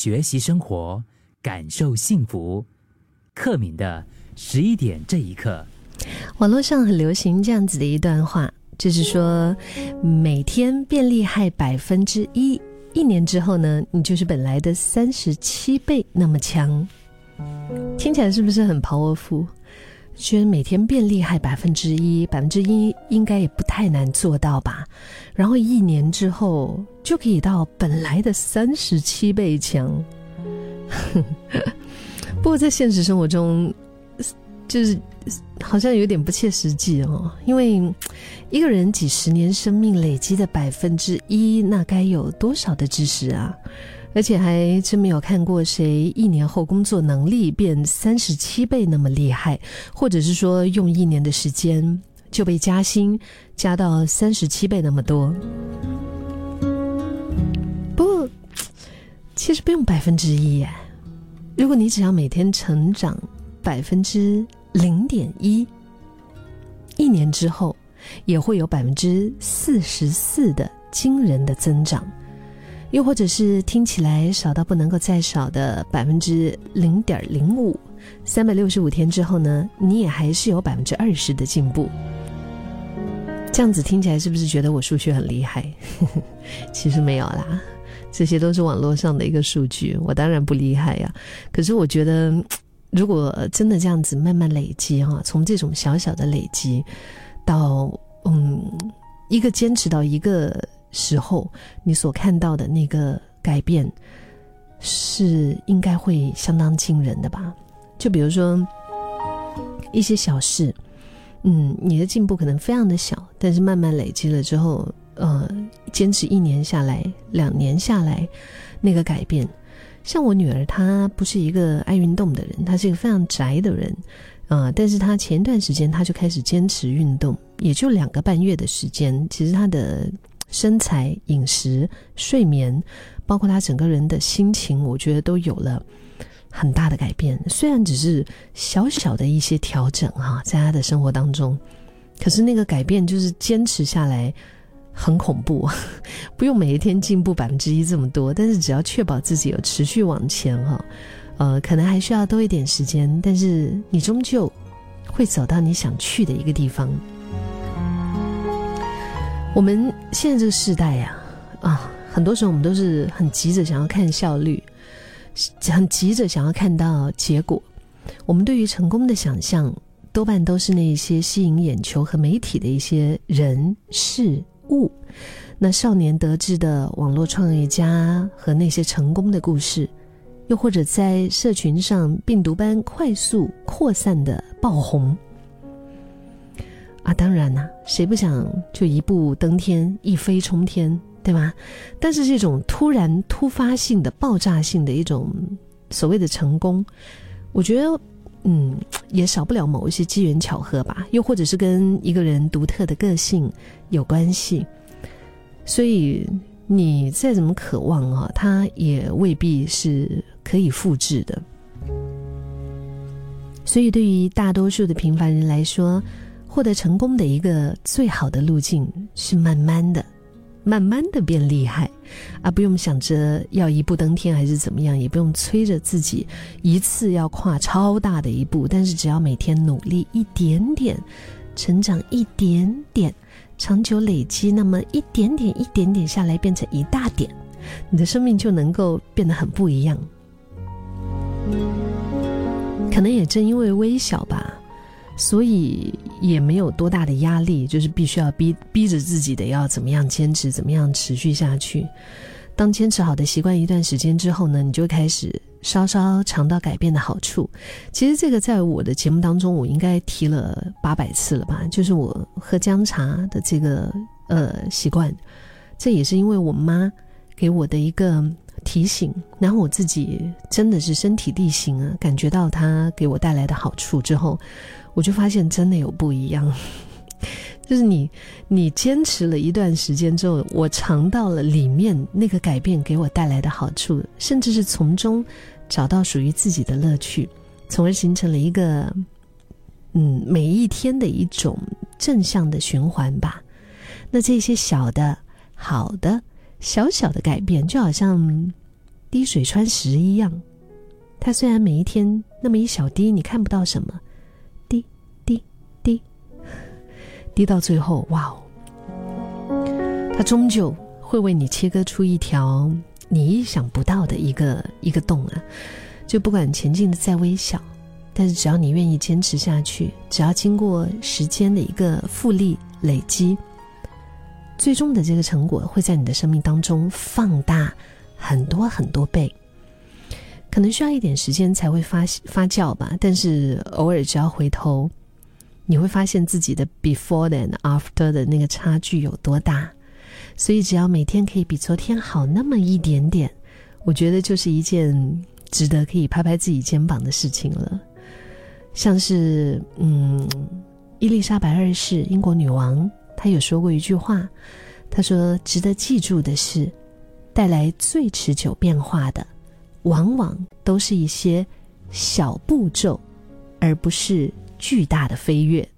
学习生活，感受幸福。克敏的十一点这一刻，网络上很流行这样子的一段话，就是说每天变厉害百分之一，一年之后呢，你就是本来的三十七倍那么强。听起来是不是很 powerful？觉得每天变厉害百分之一，百分之一应该也不太难做到吧？然后一年之后就可以到本来的三十七倍强。不过在现实生活中，就是好像有点不切实际哦。因为一个人几十年生命累积的百分之一，那该有多少的知识啊？而且还真没有看过谁一年后工作能力变三十七倍那么厉害，或者是说用一年的时间就被加薪加到三十七倍那么多。不过，其实不用百分之一耶。如果你只要每天成长百分之零点一，一年之后也会有百分之四十四的惊人的增长。又或者是听起来少到不能够再少的百分之零点零五，三百六十五天之后呢，你也还是有百分之二十的进步。这样子听起来是不是觉得我数学很厉害？其实没有啦，这些都是网络上的一个数据，我当然不厉害呀。可是我觉得，如果真的这样子慢慢累积哈，从这种小小的累积到嗯一个坚持到一个。时候，你所看到的那个改变，是应该会相当惊人的吧？就比如说一些小事，嗯，你的进步可能非常的小，但是慢慢累积了之后，呃，坚持一年下来、两年下来，那个改变，像我女儿，她不是一个爱运动的人，她是一个非常宅的人，啊，但是她前段时间她就开始坚持运动，也就两个半月的时间，其实她的。身材、饮食、睡眠，包括他整个人的心情，我觉得都有了很大的改变。虽然只是小小的一些调整哈，在他的生活当中，可是那个改变就是坚持下来很恐怖。不用每一天进步百分之一这么多，但是只要确保自己有持续往前哈，呃，可能还需要多一点时间，但是你终究会走到你想去的一个地方。我们现在这个时代呀，啊，很多时候我们都是很急着想要看效率，很急着想要看到结果。我们对于成功的想象，多半都是那些吸引眼球和媒体的一些人事物。那少年得志的网络创业家和那些成功的故事，又或者在社群上病毒般快速扩散的爆红。啊，当然啦，谁不想就一步登天、一飞冲天，对吧？但是这种突然、突发性的、爆炸性的一种所谓的成功，我觉得，嗯，也少不了某一些机缘巧合吧，又或者是跟一个人独特的个性有关系。所以你再怎么渴望啊，它也未必是可以复制的。所以，对于大多数的平凡人来说，获得成功的一个最好的路径是慢慢的、慢慢的变厉害，而不用想着要一步登天还是怎么样，也不用催着自己一次要跨超大的一步。但是只要每天努力一点点，成长一点点，长久累积，那么一点点、一点点下来，变成一大点，你的生命就能够变得很不一样。可能也正因为微小吧。所以也没有多大的压力，就是必须要逼逼着自己的要怎么样坚持，怎么样持续下去。当坚持好的习惯一段时间之后呢，你就开始稍稍尝到改变的好处。其实这个在我的节目当中，我应该提了八百次了吧？就是我喝姜茶的这个呃习惯，这也是因为我妈给我的一个提醒，然后我自己真的是身体力行啊，感觉到它给我带来的好处之后。我就发现真的有不一样，就是你，你坚持了一段时间之后，我尝到了里面那个改变给我带来的好处，甚至是从中找到属于自己的乐趣，从而形成了一个，嗯，每一天的一种正向的循环吧。那这些小的、好的、小小的改变，就好像滴水穿石一样。它虽然每一天那么一小滴，你看不到什么，滴滴滴，滴到最后，哇哦，它终究会为你切割出一条你意想不到的一个一个洞啊！就不管前进的再微小，但是只要你愿意坚持下去，只要经过时间的一个复利累积，最终的这个成果会在你的生命当中放大很多很多倍。可能需要一点时间才会发发酵吧，但是偶尔只要回头，你会发现自己的 before and after 的那个差距有多大。所以只要每天可以比昨天好那么一点点，我觉得就是一件值得可以拍拍自己肩膀的事情了。像是嗯，伊丽莎白二世英国女王，他有说过一句话，他说：“值得记住的是，带来最持久变化的。”往往都是一些小步骤，而不是巨大的飞跃。